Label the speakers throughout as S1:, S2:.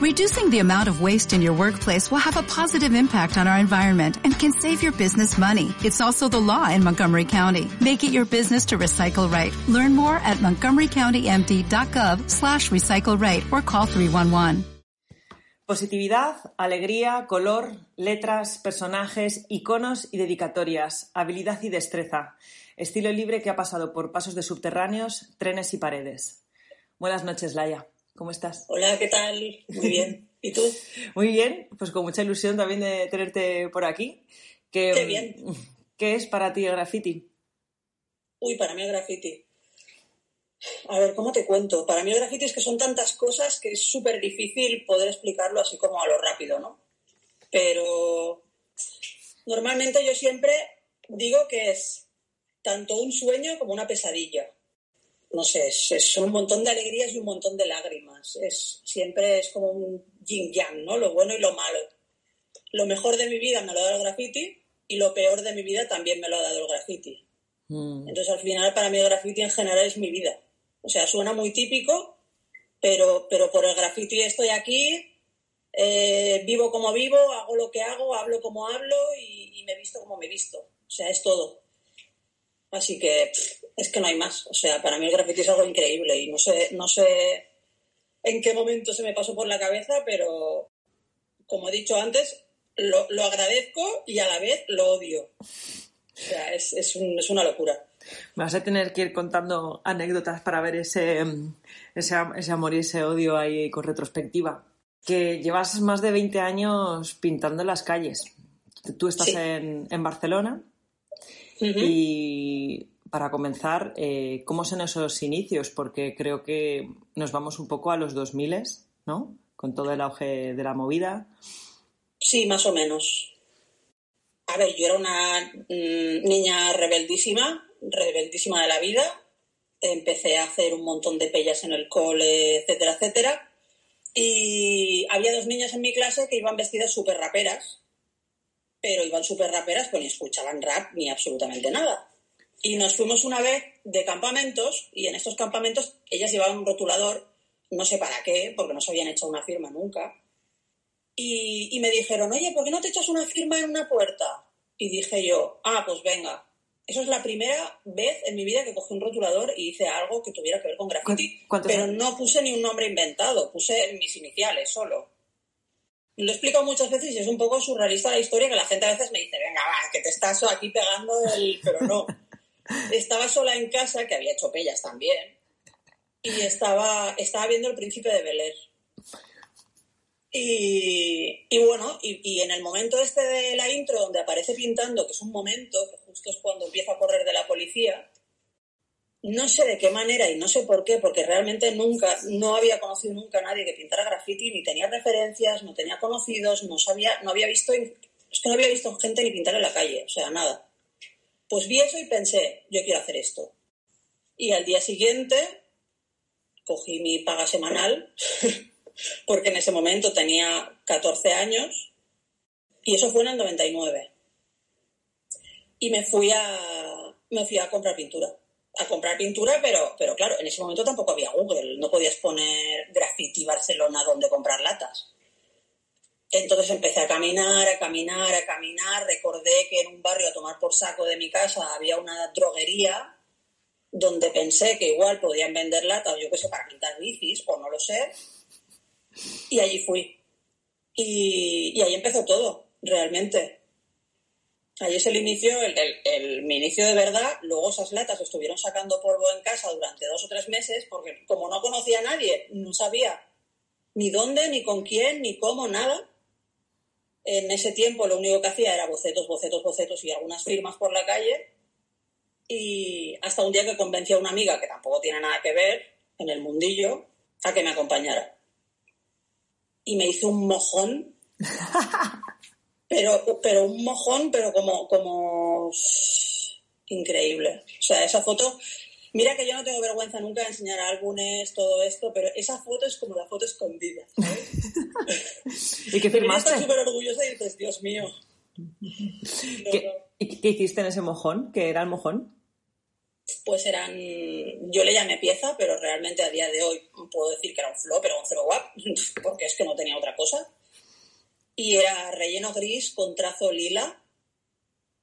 S1: Reducing the amount of waste in your workplace will have a positive impact on our environment and can save your business money. It's also the law in Montgomery County. Make it your business to recycle right. Learn more at montgomerycountymd.gov slash recycle right or call 311.
S2: Positividad, alegría, color, letras, personajes, iconos y dedicatorias, habilidad y destreza. Estilo libre que ha pasado por pasos de subterráneos, trenes y paredes. Buenas noches, Laia. ¿Cómo estás?
S3: Hola, ¿qué tal? Muy bien. ¿Y tú?
S2: Muy bien, pues con mucha ilusión también de tenerte por aquí. Qué
S3: bien.
S2: ¿Qué es para ti el graffiti?
S3: Uy, para mí el graffiti. A ver, ¿cómo te cuento? Para mí el graffiti es que son tantas cosas que es súper difícil poder explicarlo así como a lo rápido, ¿no? Pero normalmente yo siempre digo que es tanto un sueño como una pesadilla. No sé, es, un montón de alegrías y un montón de lágrimas. Es, siempre es como un yin yang, ¿no? Lo bueno y lo malo. Lo mejor de mi vida me lo ha dado el graffiti y lo peor de mi vida también me lo ha dado el graffiti. Mm. Entonces al final para mí el graffiti en general es mi vida. O sea, suena muy típico, pero, pero por el graffiti estoy aquí, eh, vivo como vivo, hago lo que hago, hablo como hablo y, y me visto como me visto. O sea, es todo. Así que es que no hay más. O sea, para mí el graffiti es algo increíble y no sé, no sé en qué momento se me pasó por la cabeza, pero como he dicho antes, lo, agradezco y a la vez lo odio. O sea, es, es, es una locura.
S2: Vas a tener que ir contando anécdotas para ver ese, ese, amor y ese odio ahí con retrospectiva. Que llevas más de 20 años pintando las calles. Tú estás en, en Barcelona y para comenzar, eh, ¿cómo son esos inicios? Porque creo que nos vamos un poco a los 2000, ¿no? Con todo el auge de la movida.
S3: Sí, más o menos. A ver, yo era una mm, niña rebeldísima, rebeldísima de la vida. Empecé a hacer un montón de pellas en el cole, etcétera, etcétera. Y había dos niñas en mi clase que iban vestidas súper raperas pero iban súper raperas, pues ni escuchaban rap ni absolutamente nada. Y nos fuimos una vez de campamentos y en estos campamentos ellas llevaban un rotulador, no sé para qué, porque no se habían hecho una firma nunca. Y, me dijeron, oye, ¿por qué no te echas una firma en una puerta? Y dije yo, ah, pues venga. Eso es la primera vez en mi vida que cogí un rotulador y hice algo que tuviera que ver con graffiti. Pero no puse ni un nombre inventado, puse mis iniciales solo lo he explicado muchas veces y es un poco surrealista la historia que la gente a veces me dice, venga, va, que te estás aquí pegando el... Pero no. estaba sola en casa, que había hecho pellas también, y estaba, estaba viendo el príncipe de Bel y, y, bueno, y, y, en el momento este de la intro donde aparece pintando, que es un momento, que justo es cuando empieza a correr de la policía, no sé de qué manera y no sé por qué, porque realmente nunca, no había conocido nunca a nadie que pintara graffiti, ni tenía referencias, no tenía conocidos, no sabía, no había visto, es que no había visto gente ni pintar en la calle, o sea, nada. Pues vi eso y pensé, yo quiero hacer esto. Y al día siguiente cogí mi paga semanal, porque en ese momento tenía 14 años, y eso fue en el 99. Y me fui a, me fui a comprar pintura a comprar pintura, pero, pero claro, en ese momento tampoco había Google, no podías poner graffiti Barcelona donde comprar latas. Entonces empecé a caminar, a caminar, a caminar. Recordé que en un barrio a tomar por saco de mi casa había una droguería donde pensé que igual podían vender latas, yo qué sé, para pintar bicis, o no lo sé. Y allí fui. Y, ahí empezó todo, realmente. Ahí es el inicio, el, mi inicio de verdad. Luego esas latas estuvieron sacando polvo en casa durante dos o tres meses porque como no conocía a nadie, no sabía ni dónde, ni con quién, ni cómo, nada. En ese tiempo lo único que hacía era bocetos, bocetos, bocetos y algunas firmas por la calle. Y hasta un día que convencí a una amiga que tampoco tiene nada que ver en el mundillo a que me acompañara. Y me hizo un mojón pero, pero un mojón, pero como, como increíble. O sea, esa foto, mira que yo no tengo vergüenza nunca de enseñar álbumes, todo esto, pero esa foto es como la foto escondida.
S2: ¿Y qué firmaste?
S3: Estás súper orgullosa y dices, Dios mío.
S2: ¿Y qué hiciste en ese mojón? ¿Qué era el mojón?
S3: Pues eran, yo le llamé pieza, pero realmente a día de hoy puedo decir que era un flop, pero un zero wap, porque es que no tenía y era relleno gris con trazo lila,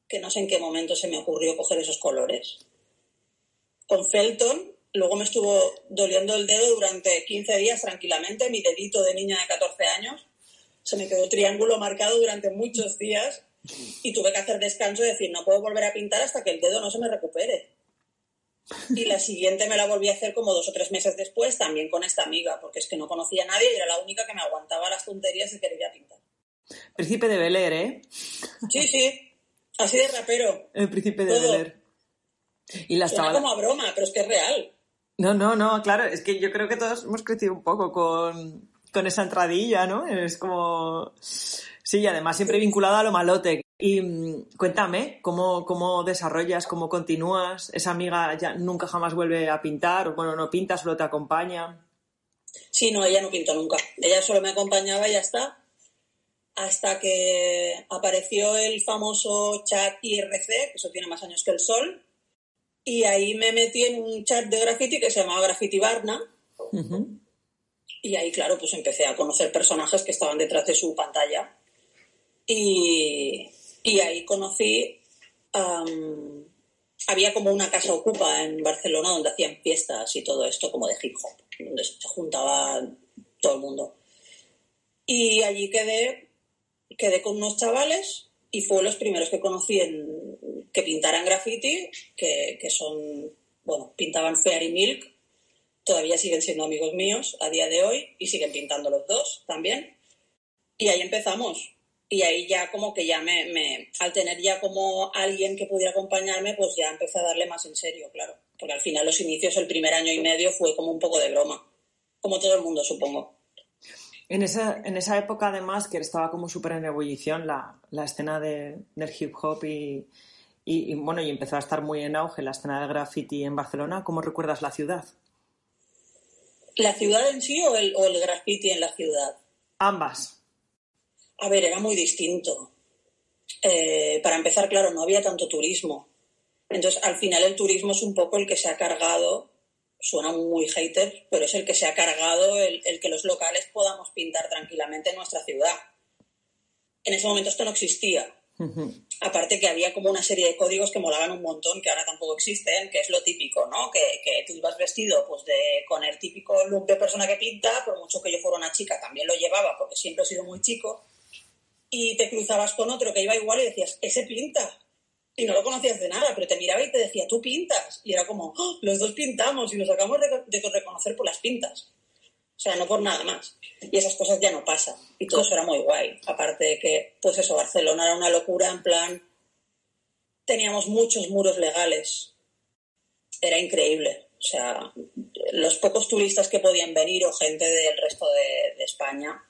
S3: que no sé en qué momento se me ocurrió coger esos colores. Con Felton, luego me estuvo doliendo el dedo durante 15 días tranquilamente, mi dedito de niña de 14 años. Se me quedó triángulo marcado durante muchos días y tuve que hacer descanso y decir, no puedo volver a pintar hasta que el dedo no se me recupere. Y la siguiente me la volví a hacer como dos o tres meses después, también con esta amiga, porque es que no conocía a nadie y era la única que me aguantaba las tonterías y quería pintar.
S2: Príncipe de Bel ¿eh?
S3: Sí, sí. Así de rapero.
S2: El príncipe de Bel
S3: Y la Suena como a broma, pero es que es real.
S2: No, no, no, claro. Es que yo creo que todos hemos crecido un poco con, con esa entradilla, ¿no? Es como... Sí, y además siempre vinculado a lo malote. Y mm, cuéntame, ¿cómo, ¿cómo desarrollas, cómo continúas? ¿Esa amiga ya nunca jamás vuelve a pintar? Bueno, no pinta, solo te acompaña.
S3: Sí, no, ella no pintó nunca. Ella solo me acompañaba y ya está hasta que apareció el famoso chat IRC, que eso tiene más años que el sol, y ahí me metí en un chat de graffiti que se llamaba Graffiti Barna. Y ahí, claro, pues empecé a conocer personajes que estaban detrás de su pantalla. Y, ahí conocí. había como una casa ocupa en Barcelona donde hacían fiestas y todo esto, como de hip hop, donde se juntaba todo el mundo. Y allí quedé quedé con unos chavales y fue los primeros que conocí en, que pintaran graffiti, que, son, bueno, pintaban Fair y Milk, todavía siguen siendo amigos míos a día de hoy y siguen pintando los dos también. Y ahí empezamos. Y ahí ya como que ya me, me, al tener ya como alguien que pudiera acompañarme, pues ya empecé a darle más en serio, claro. Porque al final los inicios, el primer año y medio fue como un poco de broma. Como todo el mundo, supongo.
S2: En esa, en esa época, además, que estaba como súper en ebullición la, la escena de, del hip hop y, y, bueno, y empezó a estar muy en auge la escena del graffiti en Barcelona. ¿Cómo recuerdas la ciudad?
S3: ¿La ciudad en sí o el, o el graffiti en la ciudad?
S2: Ambas.
S3: A ver, era muy distinto. Eh, para empezar, claro, no había tanto turismo. Entonces, al final el turismo es un poco el que se ha cargado suena muy hater, pero es el que se ha cargado el, que los locales podamos pintar tranquilamente en nuestra ciudad. En ese momento esto no existía. Aparte que había como una serie de códigos que molaban un montón, que ahora tampoco existen, que es lo típico, ¿no? Que, que tú ibas vestido pues de, con el típico look de persona que pinta, por mucho que yo fuera una chica, también lo llevaba porque siempre he sido muy chico, y te cruzabas con otro que iba igual y decías, ese pinta, y no lo conocías de nada, pero te miraba y te decía, tú pintas. Y era como, ¡Oh! los dos pintamos y nos acabamos de, reconocer por las pintas. O sea, no por nada más. Y esas cosas ya no pasan. Y todo eso era muy guay. Aparte de que, pues eso, Barcelona era una locura, en plan, teníamos muchos muros legales. Era increíble. O sea, los pocos turistas que podían venir o gente del resto de España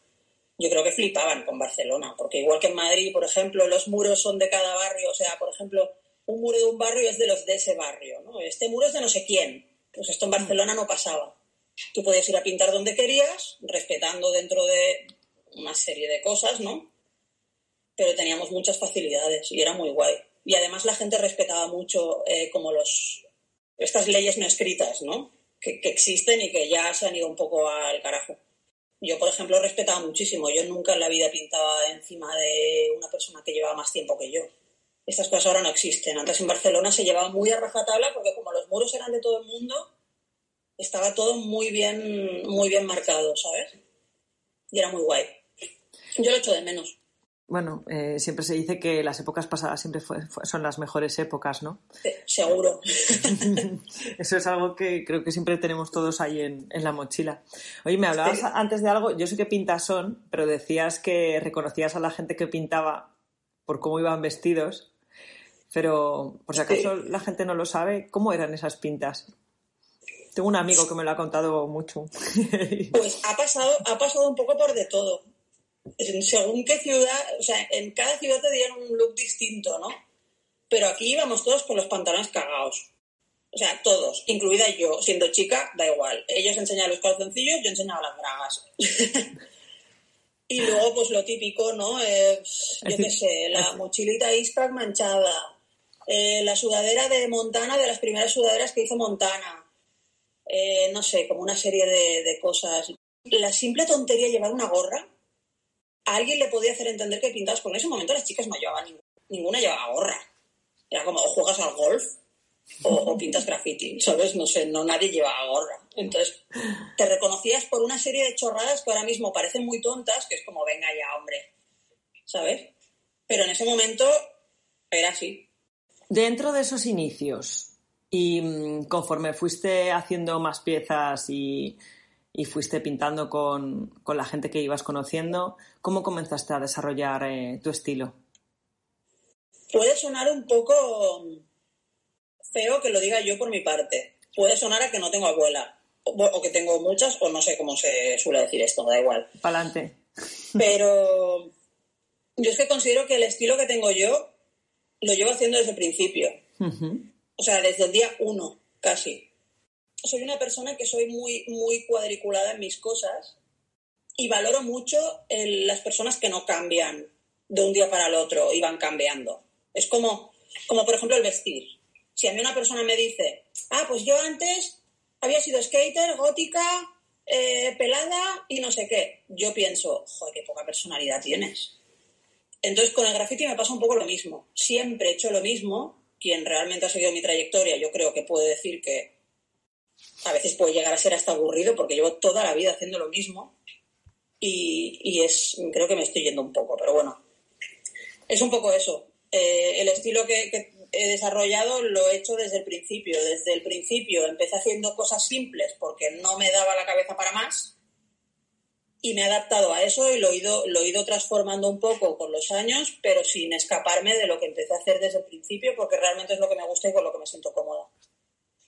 S3: yo creo que flipaban con Barcelona, porque igual que en Madrid, por ejemplo, los muros son de cada barrio, o sea, por ejemplo, un muro de un barrio es de los de ese barrio, ¿no? Este muro es de no sé quién. Pues esto en Barcelona no pasaba. Tú podías ir a pintar donde querías, respetando dentro de una serie de cosas, ¿no? Pero teníamos muchas facilidades y era muy guay. Y además la gente respetaba mucho eh, como los estas leyes no escritas, ¿no? que existen y que ya se han ido un poco al carajo. Yo, por ejemplo, respetaba muchísimo. Yo nunca en la vida pintaba encima de una persona que llevaba más tiempo que yo. Estas cosas ahora no existen. Antes en Barcelona se llevaba muy a rajatabla porque como los muros eran de todo el mundo, estaba todo muy bien, muy bien marcado, ¿sabes? Y era muy guay. Yo lo echo de menos.
S2: Bueno, eh, siempre se dice que las épocas pasadas siempre son las mejores épocas, ¿no?
S3: seguro.
S2: Eso es algo que creo que siempre tenemos todos ahí en, la mochila. Oye, me hablabas antes de algo, yo sé que pintas son, pero decías que reconocías a la gente que pintaba por cómo iban vestidos, pero por si acaso la gente no lo sabe, ¿cómo eran esas pintas? Tengo un amigo que me lo ha contado mucho.
S3: Pues ha pasado, ha pasado un poco por de todo según qué ciudad, o sea, en cada ciudad te dieron un look distinto, ¿no? Pero aquí íbamos todos con los pantalones cagados. O sea, todos, incluida yo, siendo chica, da igual. Ellos enseñaban los calzoncillos, yo enseñaba las bragas. y luego, pues lo típico, ¿no? yo qué sé, la mochilita Eastpak manchada, eh, la sudadera de Montana, de las primeras sudaderas que hizo Montana. Eh, no sé, como una serie de, de cosas. La simple tontería de llevar una gorra alguien le podía hacer entender que pintabas, porque en ese momento las chicas no llevaban ninguna llevaba gorra. Era como, o juegas al golf o, pintas graffiti, ¿sabes? No sé, no nadie llevaba gorra. Entonces, te reconocías por una serie de chorradas que ahora mismo parecen muy tontas, que es como, venga ya, hombre, ¿sabes? Pero en ese momento era así.
S2: Dentro de esos inicios, y mm, conforme fuiste haciendo más piezas y, fuiste pintando con, la gente que ibas conociendo, ¿cómo comenzaste a desarrollar eh, tu estilo?
S3: Puede sonar un poco feo que lo diga yo por mi parte. Puede sonar a que no tengo abuela, o, que tengo muchas, o no sé cómo se suele decir esto, da igual.
S2: Pa'lante.
S3: Pero yo es que considero que el estilo que tengo yo lo llevo haciendo desde el principio. O sea, desde el día uno, casi. Soy una persona que soy muy, muy cuadriculada en mis cosas y valoro mucho las personas que no cambian de un día para el otro y van cambiando. Es como, como por ejemplo el vestir. Si a mí una persona me dice, ah, pues yo antes había sido skater, gótica, eh, pelada y no sé qué, yo pienso, joder, qué poca personalidad tienes. Entonces con el graffiti me pasa un poco lo mismo. Siempre he hecho lo mismo. Quien realmente ha seguido mi trayectoria, yo creo que puede decir que a veces puede llegar a ser hasta aburrido porque llevo toda la vida haciendo lo mismo y, es, creo que me estoy yendo un poco, pero bueno, es un poco eso. Eh, el estilo que, he desarrollado lo he hecho desde el principio. Desde el principio empecé haciendo cosas simples porque no me daba la cabeza para más y me he adaptado a eso y lo he ido, lo he ido transformando un poco con los años, pero sin escaparme de lo que empecé a hacer desde el principio porque realmente es lo que me gusta y con lo que me siento cómoda.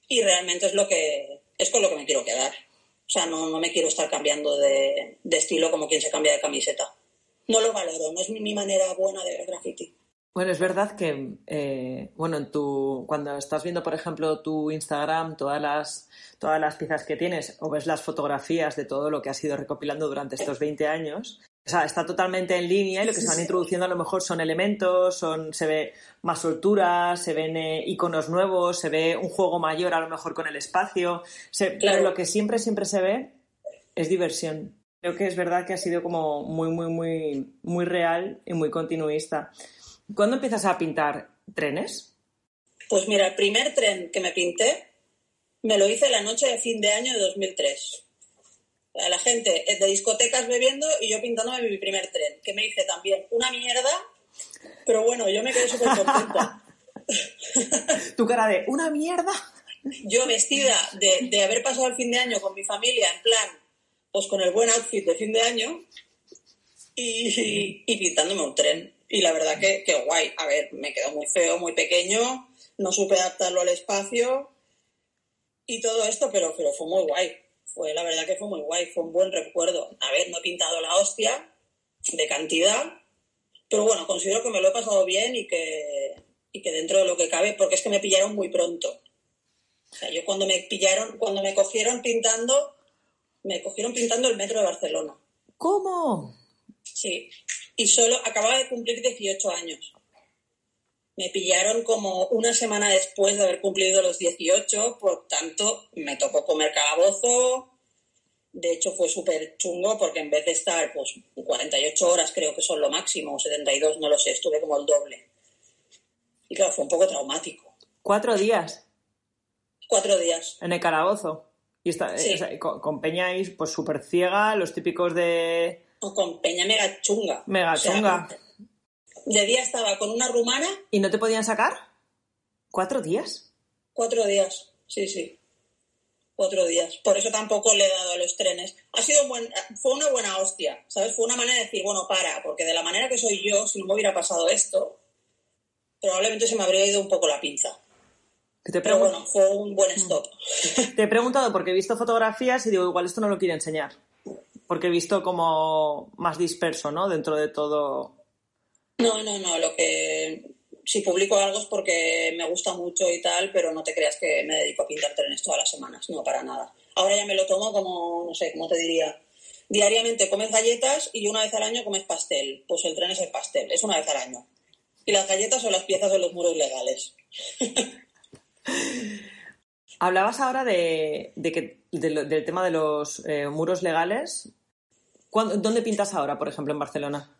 S3: Y realmente es lo que es con lo que me quiero quedar. O sea, no, no me quiero estar cambiando de, de estilo como quien se cambia de camiseta. No lo valoro, no es mi, mi manera buena de ver graffiti.
S2: Bueno, es verdad que, eh, bueno, en tu, cuando estás viendo, por ejemplo, tu Instagram, todas las, todas las piezas que tienes, o ves las fotografías de todo lo que has ido recopilando durante estos 20 años, o sea, está totalmente en línea y lo que se van introduciendo a lo mejor son elementos, son, se ve más soltura, se ven eh, iconos nuevos, se ve un juego mayor a lo mejor con el espacio, pero lo que siempre, siempre se ve es diversión. Creo que es verdad que ha sido como muy, muy, muy, muy real y muy continuista. ¿Cuándo empiezas a pintar trenes?
S3: Pues mira, el primer tren que me pinté me lo hice la noche de fin de año de 2003. La gente de discotecas bebiendo y yo pintándome mi primer tren, que me hice también una mierda, pero bueno, yo me quedé súper contenta.
S2: tu cara de una mierda.
S3: Yo vestida de, haber pasado el fin de año con mi familia, en plan, pues con el buen outfit de fin de año y pintándome un tren. Y la verdad que, que guay. A ver, me quedó muy feo, muy pequeño, no supe adaptarlo al espacio y todo esto, pero, pero fue muy guay. Fue, la verdad que fue muy guay, fue un buen recuerdo. A ver, no he pintado la hostia de cantidad, pero bueno, considero que me lo he pasado bien y que, y que dentro de lo que cabe, porque es que me pillaron muy pronto. O sea, yo cuando me pillaron, cuando me cogieron pintando, me cogieron pintando el metro de Barcelona.
S2: ¿Cómo?
S3: Sí, y solo acababa de cumplir 18 años. Me pillaron como una semana después de haber cumplido los 18, por tanto me tocó comer calabozo. De hecho fue súper chungo porque en vez de estar pues 48 horas creo que son lo máximo, 72, no lo sé, estuve como el doble. Y claro, fue un poco traumático.
S2: ¿Cuatro días?
S3: Cuatro días.
S2: En el calabozo. Y está, con, Peñáis pues súper ciega, los típicos de
S3: o con peña mega chunga.
S2: Mega chunga.
S3: de día estaba con una rumana.
S2: ¿Y no te podían sacar? ¿Cuatro días?
S3: Cuatro días, sí, sí. Cuatro días. Por eso tampoco le he dado a los trenes. Ha sido buen, fue una buena hostia, ¿sabes? Fue una manera de decir, bueno, para, porque de la manera que soy yo, si no me hubiera pasado esto, probablemente se me habría ido un poco la pinza. Pero bueno, fue un buen mm. stop.
S2: Te he preguntado porque he visto fotografías y digo, igual esto no lo quiere enseñar porque he visto como más disperso, ¿no? Dentro de todo.
S3: No, no, no. Lo que si publico algo es porque me gusta mucho y tal, pero no te creas que me dedico a pintar trenes todas las semanas, no para nada. Ahora ya me lo tomo como, no sé, ¿cómo te diría? Diariamente comes galletas y una vez al año comes pastel. Pues el tren es el pastel, es una vez al año. Y las galletas son las piezas de los muros legales.
S2: Hablabas ahora de, que, del tema de los eh, muros legales ¿Dónde pintas ahora, por ejemplo, en Barcelona?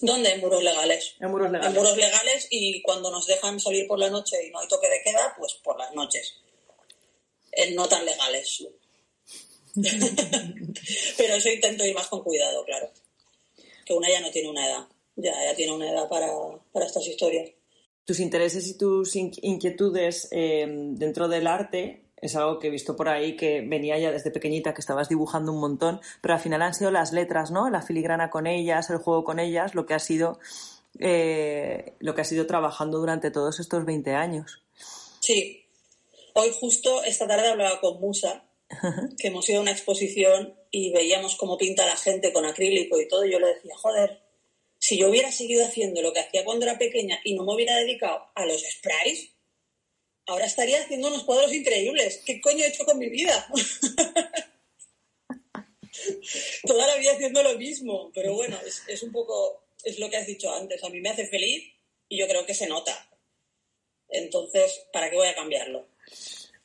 S3: ¿Dónde? En muros legales.
S2: En muros legales.
S3: En muros legales y cuando nos dejan salir por la noche y no hay toque de queda, pues por las noches. En no tan legales. Pero eso intento ir más con cuidado, claro. Que una ya no tiene una edad. Ya, ya tiene una edad para, para estas historias.
S2: Tus intereses y tus inquietudes eh, dentro del arte es algo que he visto por ahí que venía ya desde pequeñita, que estabas dibujando un montón, pero al final han sido las letras, ¿no? La filigrana con ellas, el juego con ellas, lo que ha sido, eh, lo que ha sido trabajando durante todos estos 20 años.
S3: Sí. Hoy justo esta tarde hablaba con Musa, que hemos ido a una exposición y veíamos cómo pinta la gente con acrílico y todo, y yo le decía, joder, si yo hubiera seguido haciendo lo que hacía cuando era pequeña y no me hubiera dedicado a los sprays, ahora estaría haciendo unos cuadros increíbles. ¿Qué coño he hecho con mi vida? Toda la vida haciendo lo mismo, pero bueno, es, un poco, es lo que has dicho antes, a mí me hace feliz y yo creo que se nota. Entonces, ¿para qué voy a cambiarlo?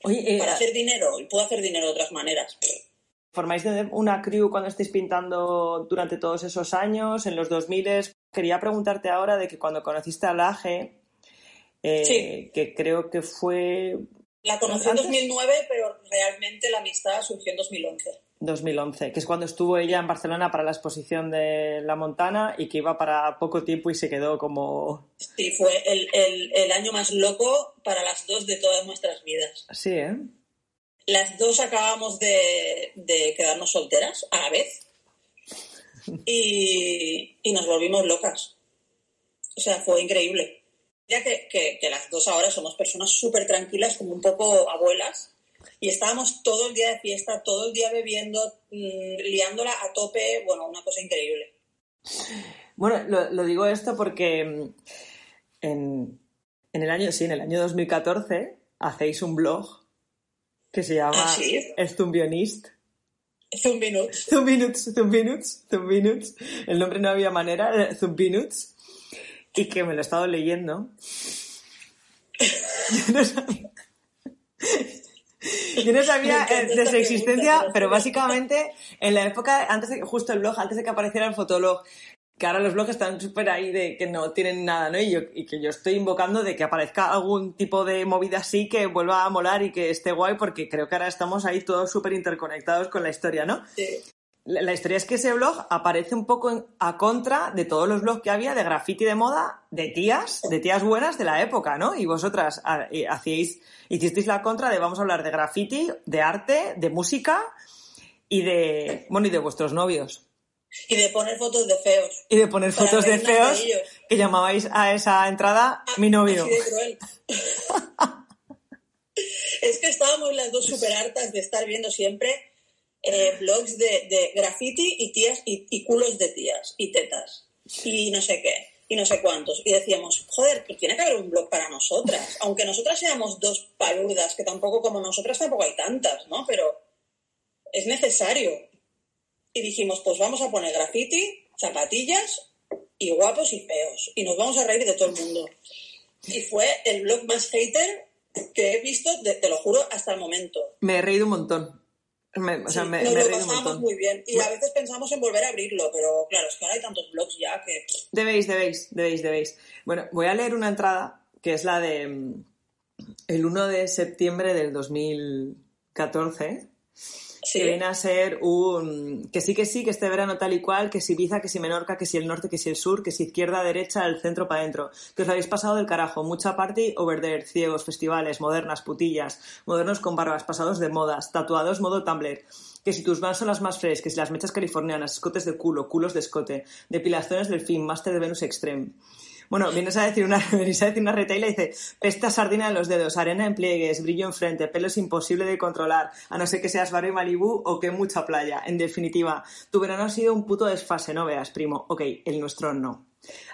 S2: Eh,
S3: Para hacer dinero, y puedo hacer dinero de otras maneras.
S2: ¿Formáis una crew cuando estáis pintando durante todos esos años, en los 2000? Quería preguntarte ahora de que cuando conociste a Laje, eh, que creo que fue...
S3: La conocí en 2009, pero realmente la amistad surgió en 2011.
S2: 2011, que es cuando estuvo ella en Barcelona para la exposición de La Montana y que iba para poco tiempo y se quedó como...
S3: Sí, fue el, el año más loco para las dos de todas nuestras vidas.
S2: Sí, ¿eh?
S3: Las dos acabamos de, de quedarnos solteras a la vez y, y nos volvimos locas. O sea, fue increíble ya que, que, las dos ahora somos personas súper tranquilas, como un poco abuelas, y estábamos todo el día de fiesta, todo el día bebiendo, mm, liándola a tope, bueno, una cosa increíble.
S2: Bueno, lo, digo esto porque mm, en, en, el año, sí, en el año 2014 hacéis un blog que se llama
S3: ¿Ah, sí?
S2: Zumbionist.
S3: Zumbinuts.
S2: Zumbinuts, Zumbinuts, Zumbinuts. El nombre no había manera, Zumbinuts y que me lo he estado leyendo. Yo no sabía, de su existencia, pero básicamente en la época, antes de, justo el blog, antes de que apareciera el fotolog, que ahora los blogs están súper ahí de que no tienen nada, ¿no? Y, yo, y que yo estoy invocando de que aparezca algún tipo de movida así que vuelva a molar y que esté guay, porque creo que ahora estamos ahí todos súper interconectados con la historia, ¿no?
S3: Sí.
S2: La, historia es que ese blog aparece un poco a contra de todos los blogs que había de graffiti de moda de tías, de tías buenas de la época, ¿no? Y vosotras eh, hacíais, hicisteis la contra de vamos a hablar de graffiti, de arte, de música y de, bueno, y de vuestros novios.
S3: Y de poner fotos de feos.
S2: Y de poner fotos de feos que llamabais a esa entrada ah, mi novio.
S3: es que estábamos las dos súper hartas de estar viendo siempre eh, blogs de, de, graffiti y tías y, culos de tías y tetas y no sé qué y no sé cuántos. Y decíamos, joder, pues tiene que haber un blog para nosotras. Aunque nosotras seamos dos paludas, que tampoco como nosotras tampoco hay tantas, ¿no? Pero es necesario. Y dijimos, pues vamos a poner graffiti, zapatillas y guapos y feos. Y nos vamos a reír de todo el mundo. Y fue el blog más hater que he visto, te lo juro, hasta el momento.
S2: Me he reído un montón. Me, o sea, me,
S3: nos lo pasamos muy bien. Y a veces pensamos en volver a abrirlo, pero claro, es que ahora hay tantos blogs ya que.
S2: Debéis, debéis, debéis, debéis. Bueno, voy a leer una entrada que es la de mm, el 1 de septiembre del 2014 que viene a ser un... que sí, que sí, que este verano tal y cual, que si Ibiza, que si Menorca, que si el norte, que si el sur, que si izquierda, derecha, el centro para adentro. Que os habéis pasado del carajo. Mucha party, over there, ciegos, festivales, modernas, putillas, modernos con barbas, pasados de modas, tatuados modo Tumblr. Que si tus vans son las más frescas, que si las mechas californianas, escotes de culo, culos de escote, depilaciones del fin, máster de Venus Extreme. Bueno, vienes a decir una, venís a decir una retaila y dice, pesta sardina en los dedos, arena en pliegues, brillo en frente, pelo es imposible de controlar, a no ser que seas barrio Malibú o que mucha playa. En definitiva, tu verano ha sido un puto desfase, no veas, primo. Ok, el nuestro no.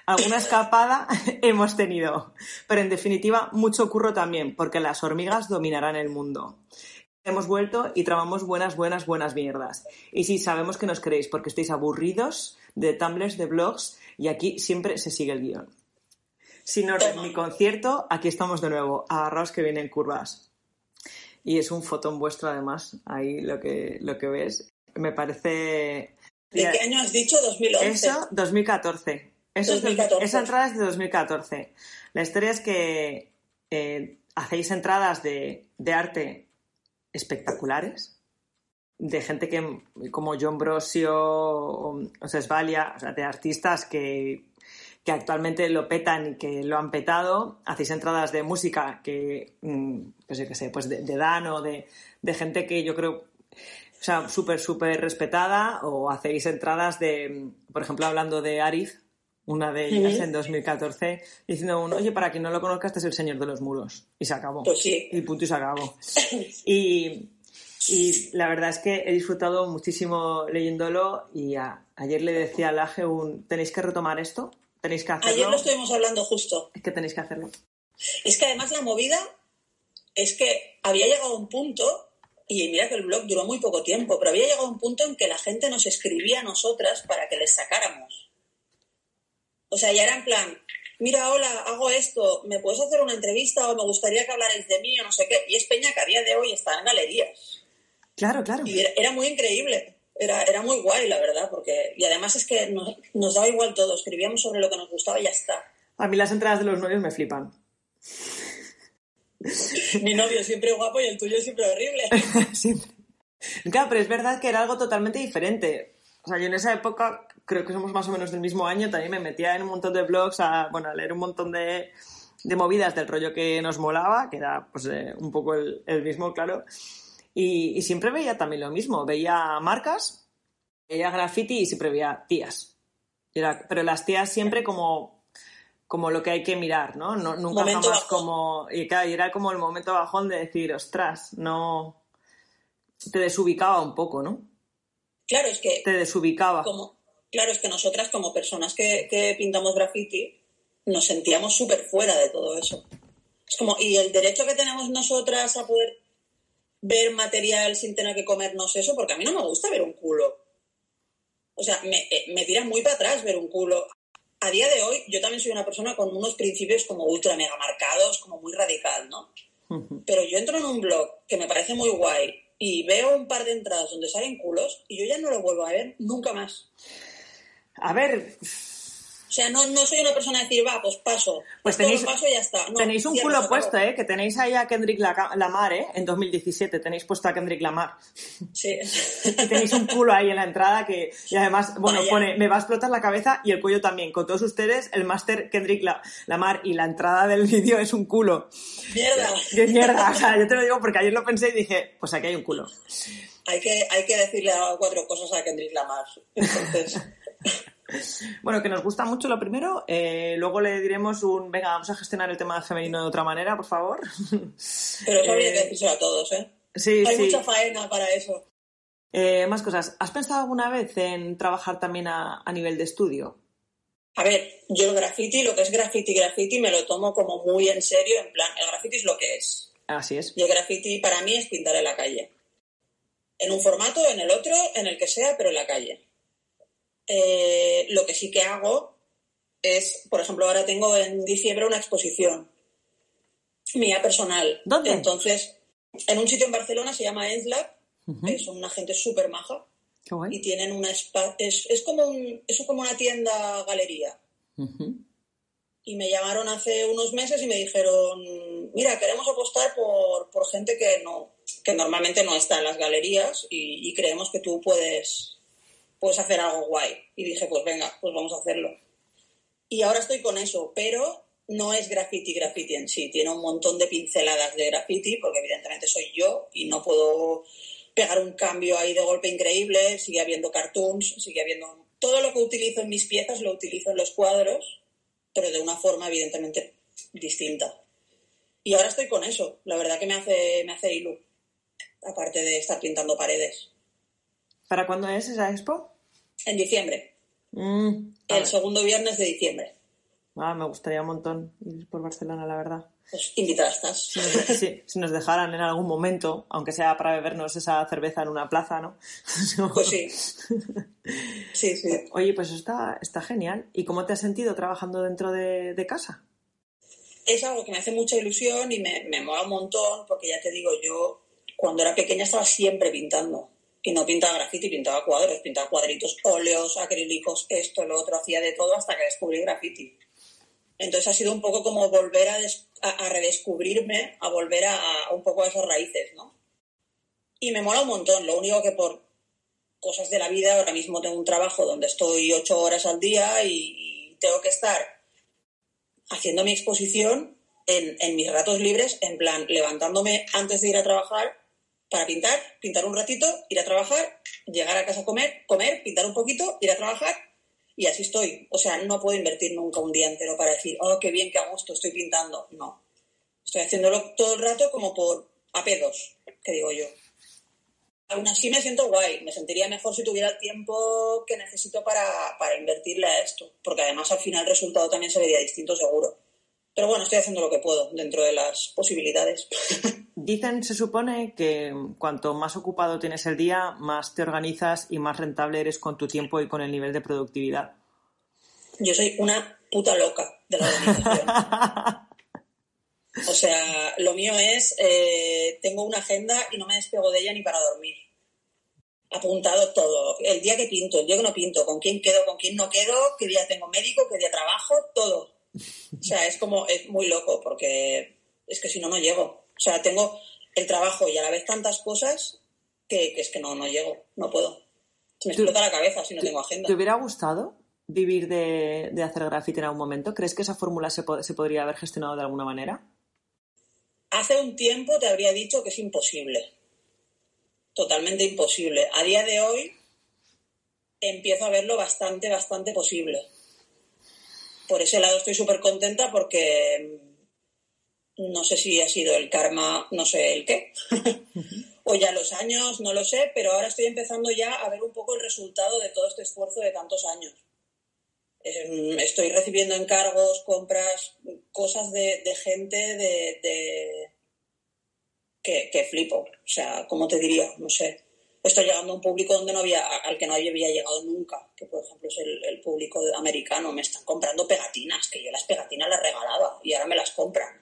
S2: Alguna escapada hemos tenido, pero en definitiva mucho curro también, porque las hormigas dominarán el mundo. Hemos vuelto y tramamos buenas, buenas, buenas mierdas. Y sí, sabemos que nos queréis porque estáis aburridos de tumblers, de blogs, y aquí siempre se sigue el guion. Sin orden mi concierto, aquí estamos de nuevo, agarraos que vienen curvas. Y es un fotón vuestro además, ahí lo que, lo que ves. Me parece
S3: ¿De qué año has dicho? 2011.
S2: Eso, 2014. Eso esa entrada es de 2014. La historia es que eh, hacéis entradas de, arte espectaculares, de gente que, como John Brosio o, o Sesvalia, o sea, de artistas que, actualmente lo petan y que lo han petado. Hacéis entradas de música que, mm, pues qué sé, pues de, de Dan o de, de gente que yo creo o sea, súper, súper respetada, o hacéis entradas de, por ejemplo, hablando de Arif, una de ellas en 2014, diciendo, oye, para quien no lo conozca, este es el señor de los muros. Y se acabó.
S3: Pues sí.
S2: Y punto y se acabó. y, la verdad es que he disfrutado muchísimo leyéndolo y ayer le decía a Laje un, tenéis que retomar esto, tenéis que hacerlo.
S3: Ayer lo estuvimos hablando justo.
S2: Es que tenéis que hacerlo.
S3: Es que además la movida es que había llegado a un punto y mira que el blog duró muy poco tiempo, pero había llegado a un punto en que la gente nos escribía a nosotras para que les sacáramos. O sea, ya era en plan, mira, hola, hago esto, ¿me puedes hacer una entrevista o me gustaría que hablarais de mí o no sé qué? Y es Peña que a día de hoy está en galerías.
S2: Claro, claro.
S3: Y era, muy increíble, era, era, muy guay, la verdad, porque... Y además es que nos, nos daba igual todo, escribíamos sobre lo que nos gustaba y ya está.
S2: A mí las entradas de los novios me flipan.
S3: Mi novio siempre guapo y el tuyo siempre horrible.
S2: siempre. Claro, pero es verdad que era algo totalmente diferente. O sea, yo en esa época, creo que somos más o menos del mismo año, también me metía en un montón de blogs a, bueno, a leer un montón de, movidas del rollo que nos molaba, que era pues eh, un poco el, mismo, claro. Y, siempre veía también lo mismo. Veía marcas, veía graffiti y siempre veía tías. pero las tías siempre como como lo que hay que mirar, ¿no? no nunca jamás como... Y, claro, era como el momento bajón de decir, ostras, no... Te desubicaba un poco, ¿no?
S3: Claro, es que...
S2: Te desubicaba.
S3: Como, claro, es que nosotras como personas que, pintamos graffiti nos sentíamos súper fuera de todo eso. Es como, y el derecho que tenemos nosotras a poder ver material sin tener que comernos eso, porque a mí no me gusta ver un culo. O sea, me, eh, me tira muy para atrás ver un culo a día de hoy yo también soy una persona con unos principios como ultra mega marcados, como muy radical, ¿no? Pero yo entro en un blog que me parece muy guay y veo un par de entradas donde salen culos y yo ya no lo vuelvo a ver nunca más.
S2: A ver,
S3: sea, no, no soy una persona de decir, va, pues paso. Pues tenéis, paso y ya está.
S2: tenéis un culo puesto, ¿eh? Que tenéis ahí a Kendrick Lamar, ¿eh? En 2017 tenéis puesto a Kendrick Lamar.
S3: Sí.
S2: y tenéis un culo ahí en la entrada que... Y además, bueno, pone, me va a explotar la cabeza y el cuello también. Con todos ustedes, el máster Kendrick Lamar y la entrada del vídeo es un culo.
S3: Mierda.
S2: Qué mierda. O sea, yo te lo digo porque ayer lo pensé y dije, pues aquí hay un culo.
S3: Hay que, hay que decirle cuatro cosas a Kendrick Lamar. Entonces...
S2: Bueno, que nos gusta mucho lo primero. Eh, luego le diremos un, venga, vamos a gestionar el tema femenino de otra manera, por favor.
S3: Pero eso habría que eh, decirlo a todos, ¿eh?
S2: Sí,
S3: Hay mucha faena para eso.
S2: Eh, más cosas. ¿Has pensado alguna vez en trabajar también a, nivel de estudio?
S3: A ver, yo el graffiti, lo que es graffiti, graffiti, me lo tomo como muy en serio, en plan, el graffiti es lo que es.
S2: Así es.
S3: Y el graffiti para mí es pintar en la calle. En un formato, en el otro, en el que sea, pero en la calle. Eh, lo que sí que hago es, por ejemplo, ahora tengo en diciembre una exposición mía personal.
S2: ¿Dónde?
S3: Entonces, en un sitio en Barcelona se llama Enzlab, es una gente súper maja. Y tienen una es, es, como un, es como una tienda galería. Y me llamaron hace unos meses y me dijeron, mira, queremos apostar por, por gente que no, que normalmente no está en las galerías y creemos que tú puedes puedes hacer algo guay. Y dije, pues venga, pues vamos a hacerlo. Y ahora estoy con eso, pero no es graffiti graffiti en sí, tiene un montón de pinceladas de graffiti, porque evidentemente soy yo y no puedo pegar un cambio ahí de golpe increíble, sigue habiendo cartoons, sigue habiendo... Todo lo que utilizo en mis piezas lo utilizo en los cuadros, pero de una forma evidentemente distinta. Y ahora estoy con eso, la verdad que me hace, me hace ilu, aparte de estar pintando paredes.
S2: ¿Para cuándo es esa expo?
S3: En diciembre.
S2: Mm,
S3: el segundo viernes de diciembre.
S2: Ah, me gustaría un montón ir por Barcelona, la verdad.
S3: Pues invitadas
S2: Sí, si nos dejaran en algún momento, aunque sea para bebernos esa cerveza en una plaza, ¿no?
S3: Pues sí. Sí, sí.
S2: Oye, pues está, está genial. ¿Y cómo te has sentido trabajando dentro de, casa?
S3: Es algo que me hace mucha ilusión y me, me mola un montón, porque ya te digo, yo cuando era pequeña estaba siempre pintando Y no pintaba graffiti, pintaba cuadros, pintaba cuadritos, óleos, acrílicos, esto, lo otro, hacía de todo hasta que descubrí graffiti. Entonces ha sido un poco como volver a, redescubrirme, a volver a, un poco a esas raíces, ¿no? Y me mola un montón, lo único que por cosas de la vida, ahora mismo tengo un trabajo donde estoy ocho horas al día y tengo que estar haciendo mi exposición en, en mis ratos libres, en plan, levantándome antes de ir a trabajar para pintar, pintar un ratito, ir a trabajar, llegar a casa a comer, comer, pintar un poquito, ir a trabajar y así estoy. O sea, no puedo invertir nunca un día entero para decir, oh, qué bien, qué a gusto, estoy pintando. No. Estoy haciéndolo todo el rato como por a pedos, que digo yo. Aún así me siento guay. Me sentiría mejor si tuviera el tiempo que necesito para, para invertirle a esto. Porque además al final el resultado también se vería distinto seguro. Pero bueno, estoy haciendo lo que puedo dentro de las posibilidades.
S2: Dicen, se supone, que cuanto más ocupado tienes el día, más te organizas y más rentable eres con tu tiempo y con el nivel de productividad.
S3: Yo soy una puta loca de la organización. o sea, lo mío es, eh, tengo una agenda y no me despego de ella ni para dormir. Apuntado todo. El día que pinto, el día que no pinto, con quién quedo, con quién no quedo, qué día tengo médico, qué día trabajo, todo o sea, es como, es muy loco porque es que si no, no llego. O sea, tengo el trabajo y a la vez tantas cosas que, es que no, no llego, no puedo. Se me explota la cabeza si no tengo agenda.
S2: ¿Te hubiera gustado vivir de, hacer graffiti en algún momento? ¿Crees que esa fórmula se, se podría haber gestionado de alguna manera?
S3: Hace un tiempo te habría dicho que es imposible. Totalmente imposible. A día de hoy empiezo a verlo bastante, bastante posible por ese lado estoy súper contenta porque mm, no sé si ha sido el karma, no sé el qué, o ya los años, no lo sé, pero ahora estoy empezando ya a ver un poco el resultado de todo este esfuerzo de tantos años. Em, estoy recibiendo encargos, compras, cosas de, gente de, que, que, flipo. O sea, ¿cómo te diría? No sé estoy llegando a un público donde no había, al que no había llegado nunca, que por ejemplo es el, público americano. Me están comprando pegatinas, que yo las pegatinas las regalaba y ahora me las compran.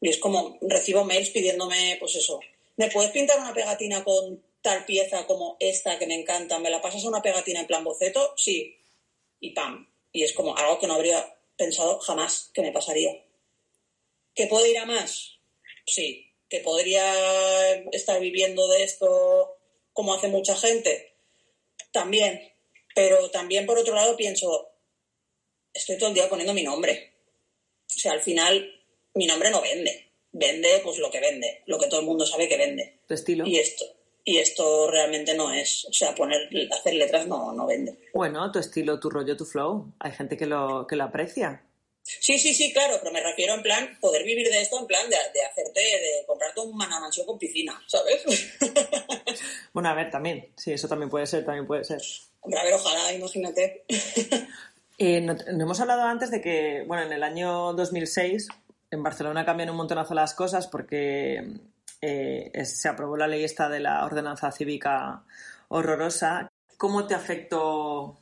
S3: Y es como, recibo mails pidiéndome, pues eso, ¿me puedes pintar una pegatina con tal pieza como esta que me encanta? ¿Me la pasas a una pegatina en plan boceto? Sí. Y pam. Y es como algo que no habría pensado jamás que me pasaría. ¿Que puedo ir a más? Sí. ¿Que podría estar viviendo de esto como hace mucha gente, también. Pero también, por otro lado, pienso, estoy todo el día poniendo mi nombre. O sea, al final, mi nombre no vende. Vende, pues lo que vende, lo que todo el mundo sabe que vende.
S2: Tu estilo.
S3: Y esto, y esto realmente no es. O sea, poner, hacer letras no, no vende.
S2: Bueno, tu estilo, tu rollo, tu flow. Hay gente que lo, que lo aprecia.
S3: Sí, sí, sí, claro, pero me refiero en plan, poder vivir de esto, en plan de, hacerte, de comprarte un mansión con piscina, ¿sabes?
S2: bueno, a ver, también, sí, eso también puede ser, también puede ser.
S3: Hombre, a ver, ojalá, imagínate.
S2: eh, no, hemos hablado antes de que, bueno, en el año 2006 en Barcelona cambian un montonazo las cosas porque eh, se aprobó la ley esta de la ordenanza cívica horrorosa. ¿Cómo te afectó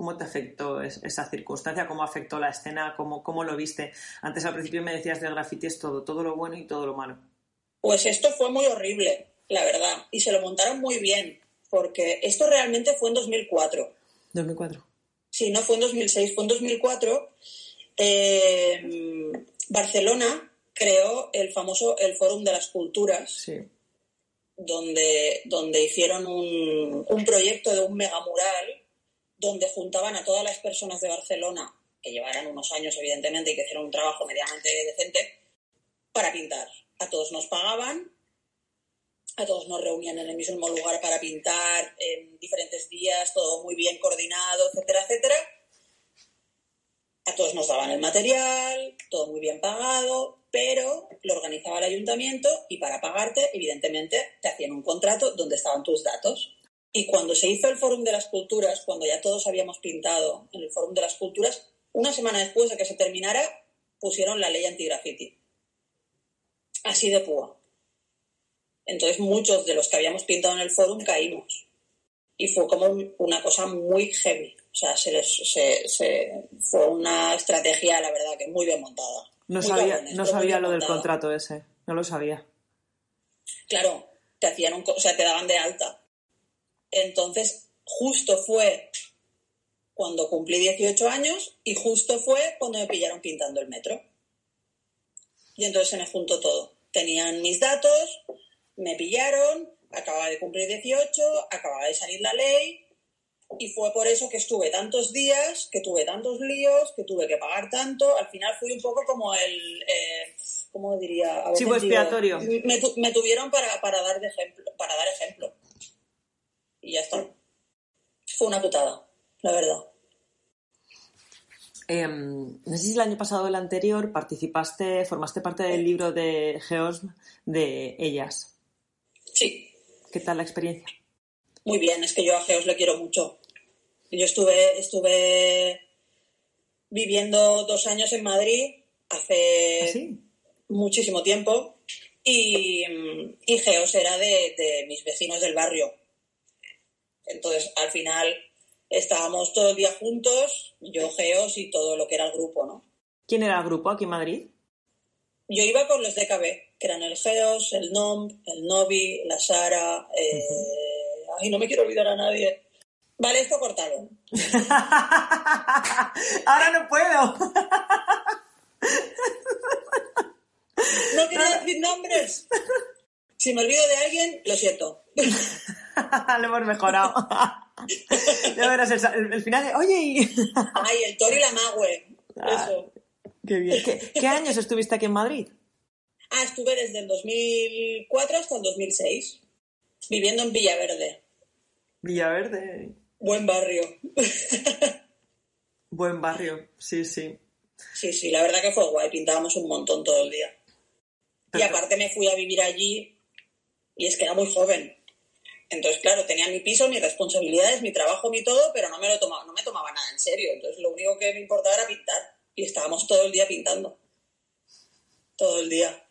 S2: ¿Cómo te afectó esa circunstancia? ¿Cómo afectó la escena? ¿Cómo, ¿Cómo lo viste? Antes al principio me decías del graffiti es todo, todo lo bueno y todo lo malo.
S3: Pues esto fue muy horrible, la verdad, y se lo montaron muy bien, porque esto realmente fue en 2004.
S2: 2004.
S3: Sí, no fue en 2006, fue en 2004. Eh, Barcelona creó el famoso el Fórum de las Culturas,
S2: sí.
S3: donde, donde hicieron un, un proyecto de un megamural donde juntaban a todas las personas de Barcelona, que llevaran unos años evidentemente y que hicieron un trabajo medianamente decente, para pintar. A todos nos pagaban, a todos nos reunían en el mismo lugar para pintar en diferentes días, todo muy bien coordinado, etcétera, etcétera. A todos nos daban el material, todo muy bien pagado, pero lo organizaba el ayuntamiento y para pagarte, evidentemente, te hacían un contrato donde estaban tus datos. Y cuando se hizo el Fórum de las Culturas, cuando ya todos habíamos pintado en el Fórum de las Culturas, una semana después de que se terminara, pusieron la ley anti-graffiti. Así de púa. Entonces muchos de los que habíamos pintado en el Fórum caímos. Y fue como una cosa muy heavy. O sea, se se, fue una estrategia, la verdad, que muy bien montada.
S2: No sabía, no sabía lo del contrato ese. No lo sabía.
S3: Claro, te hacían un, o sea, te daban de alta Entonces, justo fue cuando cumplí 18 años y justo fue cuando me pillaron pintando el metro. Y entonces se me juntó todo. Tenían mis datos, me pillaron, acababa de cumplir 18, acababa de salir la ley y fue por eso que estuve tantos días, que tuve tantos líos, que tuve que pagar tanto. Al final fui un poco como el, eh, ¿cómo diría?
S2: Chivo expiatorio.
S3: Me, me, tuvieron para, para, dar de ejemplo, para dar ejemplo. Y ya está. Fue una putada, la verdad.
S2: Em, no sé si el año pasado o el anterior participaste, formaste parte del libro de Geosm de ellas.
S3: Sí.
S2: ¿Qué tal la experiencia?
S3: Muy bien, es que yo a Geos le quiero mucho. Yo estuve, estuve viviendo dos años en Madrid hace
S2: ¿Ah,
S3: muchísimo tiempo y, y Geos era de, de mis vecinos del barrio. Entonces, al final estábamos todo el día juntos, yo, Geos y todo lo que era el grupo, ¿no?
S2: ¿Quién era el grupo aquí en Madrid?
S3: Yo iba con los DKB, que eran el Geos, el NOM, el Novi, la Sara. Eh... Ay, no me quiero olvidar a nadie. Vale, esto cortado.
S2: Ahora no puedo.
S3: no quiero decir nombres. Si me olvido de alguien, lo siento.
S2: lo hemos mejorado. ya verás el, final de, oye.
S3: Ay, el Tori y la Magüe.
S2: Ah,
S3: Eso.
S2: Qué bien. ¿Qué, ¿Qué, años estuviste aquí en Madrid?
S3: Ah, estuve desde el 2004 hasta el 2006, viviendo en Villaverde.
S2: Villaverde.
S3: Buen barrio.
S2: Buen barrio, sí, sí.
S3: Sí, sí, la verdad que fue guay, pintábamos un montón todo el día. Y aparte me fui a vivir allí y es que era muy joven. Entonces, claro, tenía mi piso, mis responsabilidades, mi trabajo, mi todo, pero no me lo tomaba, no me tomaba nada en serio. Entonces, lo único que me importaba era pintar. Y estábamos todo el día pintando. Todo el día.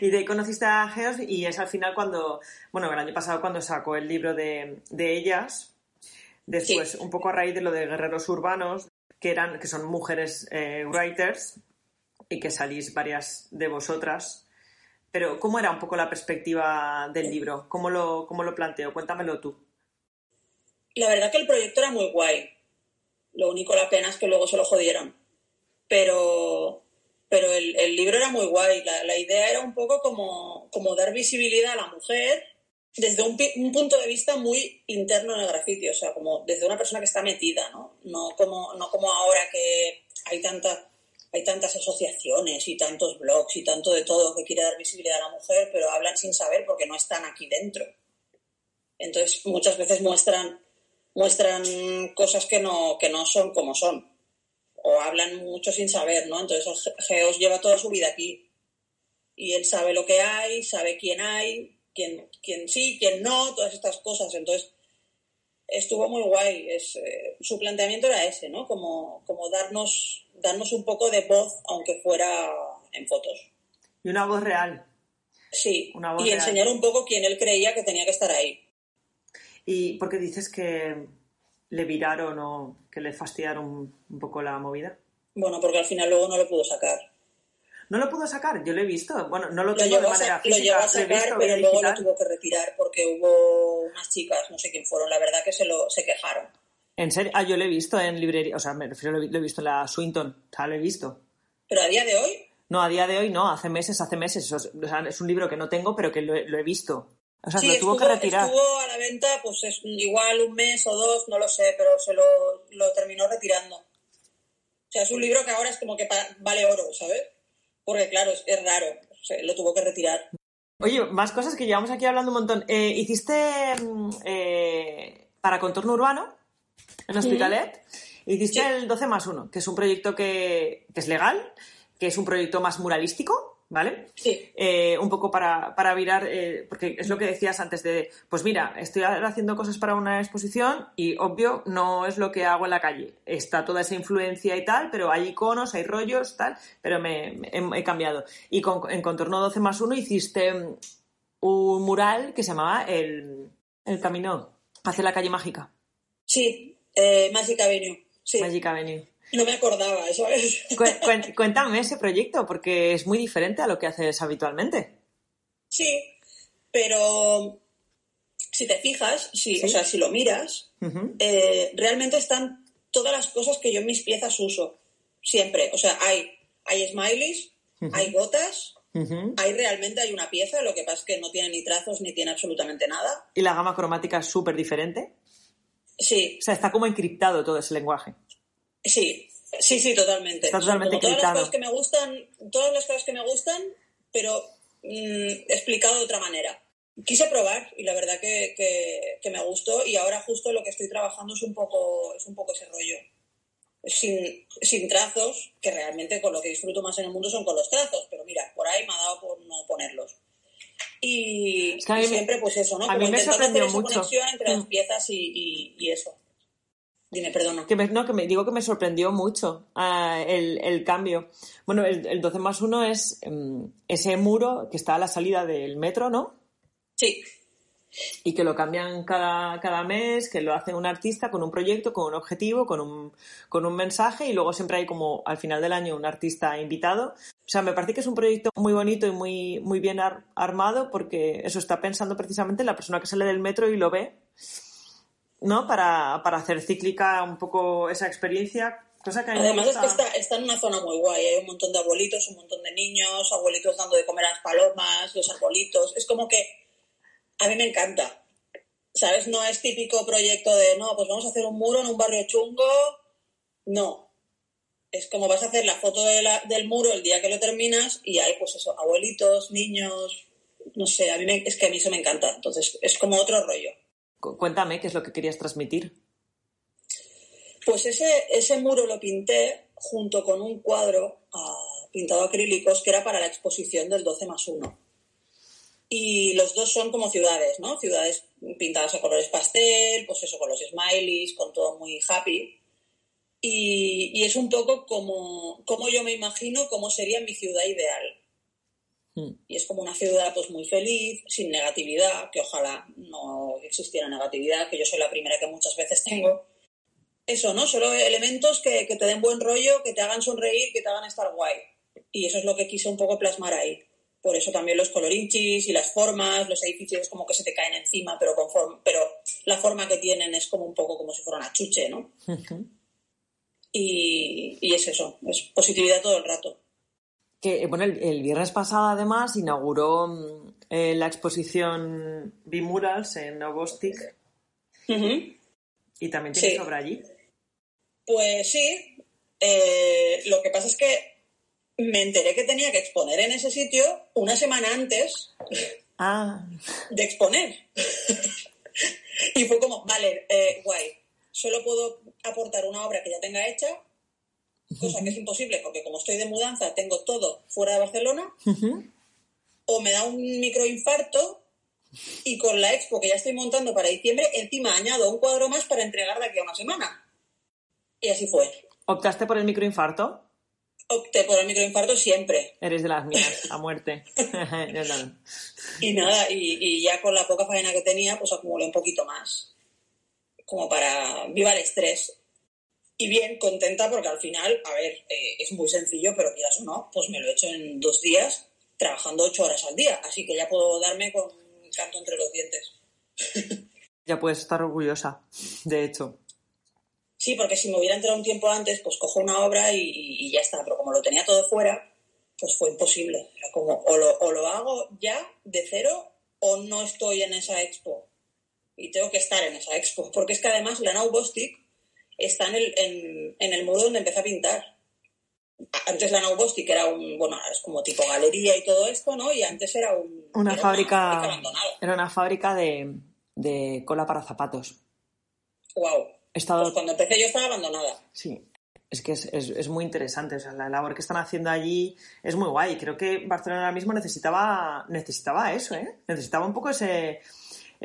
S2: Y de ahí conociste a Geos y es al final cuando, bueno, el año pasado cuando sacó el libro de, de ellas, después
S3: Sí.
S2: un poco a raíz de lo de Guerreros Urbanos, que eran, que son mujeres eh, writers y que salís varias de vosotras. Pero, ¿cómo era un poco la perspectiva del libro? ¿Cómo lo, cómo lo planteo? Cuéntamelo tú.
S3: La verdad que el proyecto era muy guay. Lo único, la pena es que luego se lo jodieron. Pero, pero el, el libro era muy guay. La, la idea era un poco como, como dar visibilidad a la mujer desde un, un punto de vista muy interno en el grafiti, o sea, como desde una persona que está metida, ¿no? No como, no como ahora que hay tanta, hay tantas asociaciones y tantos blogs y tanto de todo que quiere dar visibilidad a la mujer, pero hablan sin saber porque no están aquí dentro. Entonces, muchas veces muestran, muestran cosas que no, que no son como son. O hablan mucho sin saber, ¿no? Entonces, Geos lleva toda su vida aquí. Y él sabe lo que hay, sabe quién hay, quién, quién sí, quién no, todas estas cosas. Entonces, estuvo muy guay. Es, eh, su planteamiento era ese, ¿no? Como, como darnos, darnos un poco de voz, aunque fuera en fotos.
S2: Y una voz real.
S3: Sí,
S2: Una voz
S3: y
S2: real.
S3: enseñar un poco quién él creía que tenía que estar ahí.
S2: ¿Y por qué dices que le viraron o que le fastidiaron un poco la movida?
S3: Bueno, porque al final luego no lo pudo sacar.
S2: No lo pudo sacar, yo lo he visto. Bueno, no lo
S3: Lo
S2: tengo de
S3: llegó, a,
S2: manera
S3: sa- lo
S2: física,
S3: llegó a
S2: lo he
S3: sacar,
S2: visto
S3: pero luego lo tuvo que retirar porque hubo unas chicas, no sé quién fueron, la verdad que se lo se quejaron.
S2: ¿En serio? Ah, yo lo he visto en librería, o sea, me refiero, lo he visto en la Swinton, o sea, lo he visto.
S3: Pero a día de hoy,
S2: No, a día de hoy no, hace meses, hace meses. O sea, es un libro que no tengo, pero que lo he, lo he visto. O sea,
S3: sí,
S2: lo tuvo
S3: estuvo,
S2: que retirar.
S3: estuvo a la venta, pues es igual un mes o dos, no lo sé, pero se lo, lo terminó retirando. O sea, es un libro que ahora es como que vale oro, ¿sabes? Porque claro, es, es raro, o sea, lo tuvo que retirar.
S2: Oye, más cosas que llevamos aquí hablando un montón. Eh, ¿Hiciste mm, eh, para Contorno Urbano en Hospitalet? Hiciste
S3: Sí.
S2: el 12 más 1, que es un proyecto que, que es legal, que es un proyecto más muralístico, ¿vale?
S3: Sí,
S2: Eh, un poco para, para virar, eh, porque es lo que decías antes de, pues mira, estoy haciendo cosas para una exposición y obvio no es lo que hago en la calle. Está toda esa influencia y tal, pero hay iconos, hay rollos, tal, pero me, me- he, he cambiado. Y con, en Contorno 12 más 1 hiciste un mural que se llamaba El, el Camino hacia la calle mágica,
S3: sí, eh, Magic Avenue, sí.
S2: Magic Avenue.
S3: No me acordaba, ¿sabes?
S2: Cuen- cuen- Cuéntame ese proyecto, porque es muy diferente a lo que haces habitualmente.
S3: Sí, pero si te fijas, si, o sea, si lo miras, eh, realmente están todas las cosas que yo en mis piezas uso. Siempre. O sea, hay, hay smileys, hay gotas, hay realmente hay una pieza, lo que pasa es que no tiene ni trazos ni tiene absolutamente nada.
S2: ¿Y la gama cromática es súper diferente?
S3: Sí.
S2: O sea, está como encriptado todo ese lenguaje.
S3: Sí, sí, sí, totalmente.
S2: Está totalmente
S3: todas las cosas que me gustan, todas las cosas que me gustan, pero mm, explicado de otra manera. Quise probar y la verdad que, que, me gustó y ahora justo lo que estoy trabajando es un poco, es un poco ese rollo. Sin, sin trazos, que realmente con lo que disfruto más en el mundo son con los trazos, pero mira, por ahí me ha dado por no ponerlos. Y,
S2: Es que
S3: siempre pues eso, ¿no?
S2: a mí me sorprendió mucho.
S3: conexión entre las
S2: Mm.
S3: piezas y, y- y eso. Dime, perdona.
S2: Que me, no, que me digo que me sorprendió mucho ah, el, el cambio. Bueno, el, el 12 más 1 es em, ese muro que está a la salida del metro, ¿no?
S3: Sí,
S2: Y que lo cambian cada, cada mes, que lo hace un artista con un proyecto, con un objetivo, con un, con un mensaje y luego siempre hay como al final del año un artista invitado. O sea, me parece que es un proyecto muy bonito y muy, muy bien ar- armado porque eso está pensando precisamente en la persona que sale del metro y lo ve, ¿no? Para, para hacer cíclica un poco esa experiencia, cosa que
S3: Además es que está, está en una zona muy guay, hay un montón de abuelitos, un montón de niños, abuelitos dando de comer a las palomas, los arbolitos, es como que a mí me encanta, ¿sabes? No es típico proyecto de, no, pues vamos a hacer un muro en un barrio chungo, no. Es como vas a hacer la foto de la- del muro el día que lo terminas y hay pues eso, abuelitos, niños, no sé, a mí me- es que a mí eso me encanta, entonces es como otro rollo.
S2: Cu- Cuéntame qué es lo que querías transmitir.
S3: Pues ese, ese muro lo pinté junto con un cuadro ah, pintado acrílicos que era para la exposición del 12 más 1. Y los dos son como ciudades, ¿no? Ciudades pintadas a colores pastel, pues eso, con los smileys, con todo muy happy. Y, y es un poco como, como yo me imagino cómo sería mi ciudad ideal.
S2: Mm.
S3: Y es como una ciudad pues muy feliz, sin negatividad, que ojalá no existiera negatividad, que yo soy la primera que muchas veces tengo. Eso, ¿no? Solo elementos que, que te den buen rollo, que te hagan sonreír, que te hagan estar guay. Y eso es lo que quise un poco plasmar ahí. Por eso también los colorinchis y las formas, los edificios como que se te caen encima, pero, con forma, pero la forma que tienen es como un poco como si fuera una chuche, ¿no? Y, y es eso, es positividad todo el rato.
S2: Que, eh, bueno, el, el viernes pasado además inauguró mm, eh, la exposición Bimurals en Novostik
S3: Ujú.
S2: y también tienes
S3: Sí.
S2: obra allí.
S3: Pues sí, eh, lo que pasa es que me enteré que tenía que exponer en ese sitio una semana antes
S2: Ah,
S3: de exponer. y fue como, vale, eh, guay, solo puedo aportar una obra que ya tenga hecha, cosa que es imposible porque como estoy de mudanza tengo todo fuera de Barcelona, o me da un microinfarto y con la expo que ya estoy montando para diciembre, encima añado un cuadro más para entregar de aquí a una semana. Y así fue.
S2: ¿optaste por el microinfarto?
S3: Opté por el microinfarto siempre.
S2: Eres de las mías, a muerte.
S3: Y nada, y, y ya con la poca faena que tenía, pues acumulé un poquito más. Como para viva el estrés. Y bien, contenta porque al final, a ver, eh, es muy sencillo, pero quieras o no, pues me lo he hecho en dos días, trabajando ocho horas al día. Así que ya puedo darme con un canto entre los dientes.
S2: Ya puedes estar orgullosa, de hecho.
S3: Sí, porque si me hubiera entrado un tiempo antes, pues cojo una obra y, ya está. Pero como lo tenía todo fuera, pues fue imposible. Era como, o lo, o lo hago ya de cero o no estoy en esa expo. Y tengo que estar en esa expo. Porque es que además la Now Bostik está en el, en, en el muro donde empecé a pintar. Antes la Now Bostik era un, bueno, es como tipo galería y todo esto, ¿no? Y antes era un,
S2: Una
S3: era
S2: fábrica,
S3: abandonada.
S2: era una fábrica de, de cola para zapatos.
S3: Wow.
S2: Estado,
S3: Pues cuando empecé yo estaba abandonada.
S2: sí, es que es, es- es muy interesante. O sea, la labor que están haciendo allí es muy guay. Creo que Barcelona ahora mismo necesitaba, necesitaba eso, ¿eh? Necesitaba un poco ese,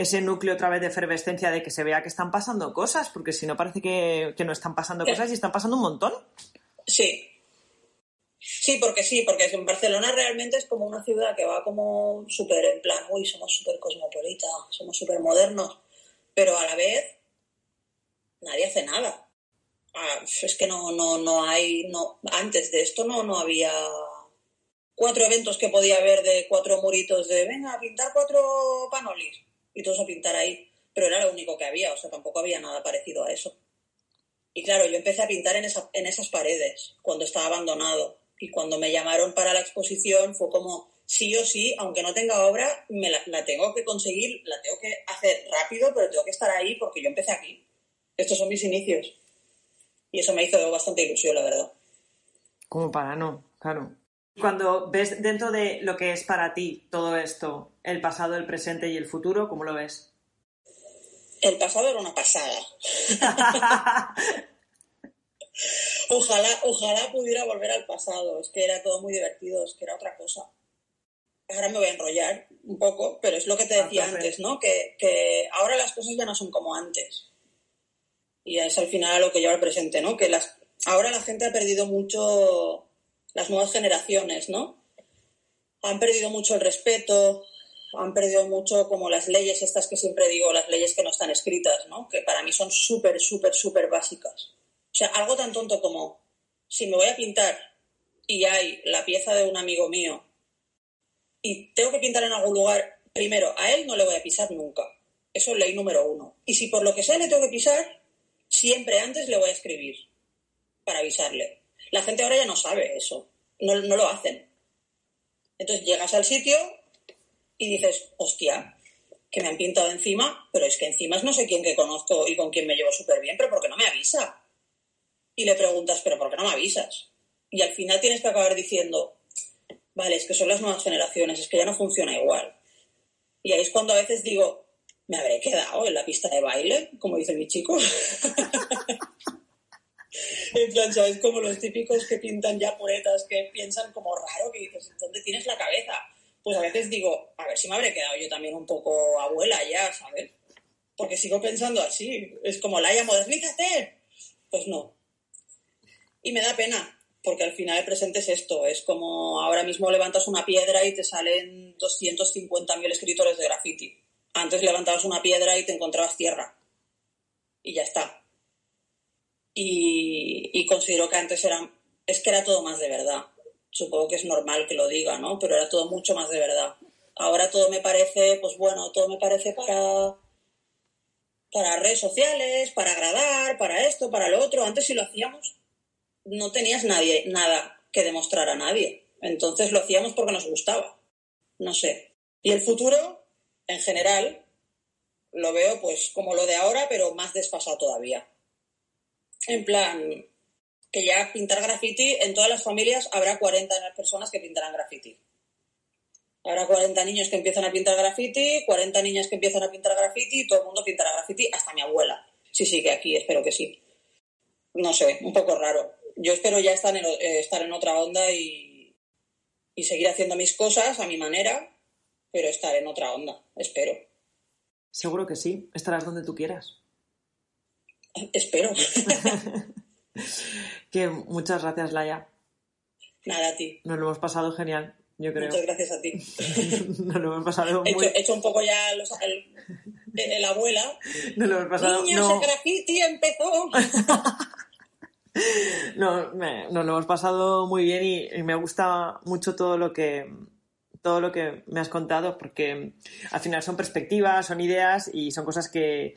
S2: ese núcleo otra vez de efervescencia de que se vea que están pasando cosas, porque si no parece que, que no están pasando
S3: Sí.
S2: cosas y están pasando un montón.
S3: Sí. Sí, porque sí, porque en Barcelona realmente es como una ciudad que va como súper en plan, uy, somos súper cosmopolitas, somos súper modernos, pero a la vez nadie hace nada. Ah, es que no, no, no hay, no, antes de esto no, no había cuatro eventos que podía haber de cuatro muritos de, venga, a pintar cuatro panolis. Y todos a pintar ahí. Pero era lo único que había, o sea, tampoco había nada parecido a eso. Y claro, yo empecé a pintar en, esa, en esas paredes cuando estaba abandonado. Y cuando me llamaron para la exposición fue como, sí o sí, aunque no tenga obra, me la, tengo que conseguir, la tengo que hacer rápido, pero tengo que estar ahí porque yo empecé aquí. Estos son mis inicios. Y eso me hizo bastante ilusión, la verdad.
S2: Como para no, claro. Cuando ves dentro de lo que es para ti todo esto, el pasado, el presente y el futuro, ¿cómo lo ves?
S3: El pasado era una pasada. ojalá, ojalá pudiera volver al pasado. Es que era todo muy divertido, es que era otra cosa. Ahora me voy a enrollar un poco, pero es lo que te decía antes, ¿no? Que, que, ahora las cosas ya no son como antes. Y es al final lo que lleva al presente, ¿no? Que las, ahora la gente ha perdido mucho las nuevas generaciones, ¿no? Han perdido mucho el respeto, han perdido mucho como las leyes estas que siempre digo, las leyes que no están escritas, ¿no? Que para mí son súper, súper, súper básicas. O sea, algo tan tonto como, si me voy a pintar y hay la pieza de un amigo mío y tengo que pintar en algún lugar, primero, a él no le voy a pisar nunca. Eso es ley número uno. Y si por lo que sea le tengo que pisar, siempre antes le voy a escribir para avisarle. La gente ahora ya no sabe eso, no, lo hacen. Entonces llegas al sitio y dices, hostia, que me han pintado encima, pero es que encima es no sé quién que conozco y con quién me llevo súper bien, pero ¿por qué no me avisa? Y le preguntas, pero ¿por qué no me avisas? Y al final tienes que acabar diciendo, vale, es que son las nuevas generaciones, es que ya no funciona igual. Y ahí es cuando a veces digo, me habré quedado en la pista de baile, como dice mi chico. en plan, ¿sabes? Como los típicos que pintan ya puretas, que piensan como raro, que dices, ¿dónde tienes la cabeza? Pues a veces digo, a ver si me habré quedado yo también un poco abuela ya, ¿sabes? Porque sigo pensando así, es como, Laia, modernízate. Pues no. Y me da pena, porque al final el presente es esto, es como ahora mismo levantas una piedra y te salen 250.000 escritores de graffiti. Antes levantabas una piedra y te encontrabas tierra. Y ya está y, considero que antes era, es que era todo más de verdad. Supongo que es normal que lo diga, ¿no? Pero era todo mucho más de verdad. Ahora todo me parece, pues bueno, todo me parece para, para redes sociales, para agradar, para esto, para lo otro. Antes si lo hacíamos, no tenías nadie, nada que demostrar a nadie. Entonces lo hacíamos porque nos gustaba. No sé. Y el futuro, en general, lo veo pues como lo de ahora, pero más desfasado todavía. En plan, que ya pintar graffiti, en todas las familias habrá 40 personas que pintarán graffiti. Habrá 40 niños que empiezan a pintar graffiti, 40 niñas que empiezan a pintar graffiti, y todo el mundo pintará graffiti, hasta mi abuela. Sí, sí, que aquí, espero que sí. No sé, un poco raro. Yo espero ya estar en, eh, estar en otra onda y, y seguir haciendo mis cosas a mi manera, pero estar en otra onda, espero.
S2: Seguro que sí, estarás donde tú quieras.
S3: Espero.
S2: que muchas gracias, Laia.
S3: Nada, a ti.
S2: Nos lo hemos pasado genial, yo creo.
S3: Muchas gracias a ti.
S2: Nos lo hemos pasado
S3: muy... He hecho, un poco ya los, el, abuela.
S2: Nos lo hemos pasado...
S3: Niños, no. el graffiti empezó.
S2: no, nos lo hemos pasado muy bien y, me gusta mucho todo lo que todo lo que me has contado porque al final son perspectivas, son ideas y son cosas que,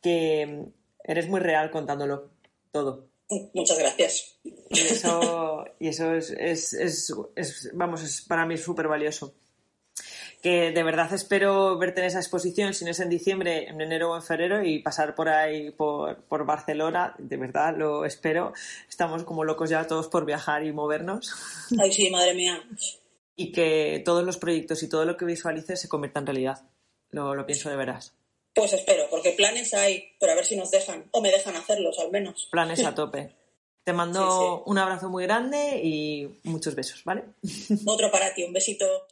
S2: que Eres muy real contándolo todo.
S3: Muchas gracias.
S2: Y eso, y eso es, es, es, vamos, es para mí súper valioso. Que de verdad espero verte en esa exposición, si no es en diciembre, en enero o en febrero, y pasar por ahí, por, por Barcelona. De verdad, lo espero. Estamos como locos ya todos por viajar y movernos.
S3: Ay, sí, madre mía.
S2: Y que todos los proyectos y todo lo que visualices se convierta en realidad. Lo, lo pienso de veras.
S3: Pues espero, porque planes hay, pero a ver si nos dejan, o me dejan hacerlos al menos.
S2: Planes a tope. Te mando un abrazo muy grande y muchos besos, ¿vale?
S3: Otro para ti, un besito.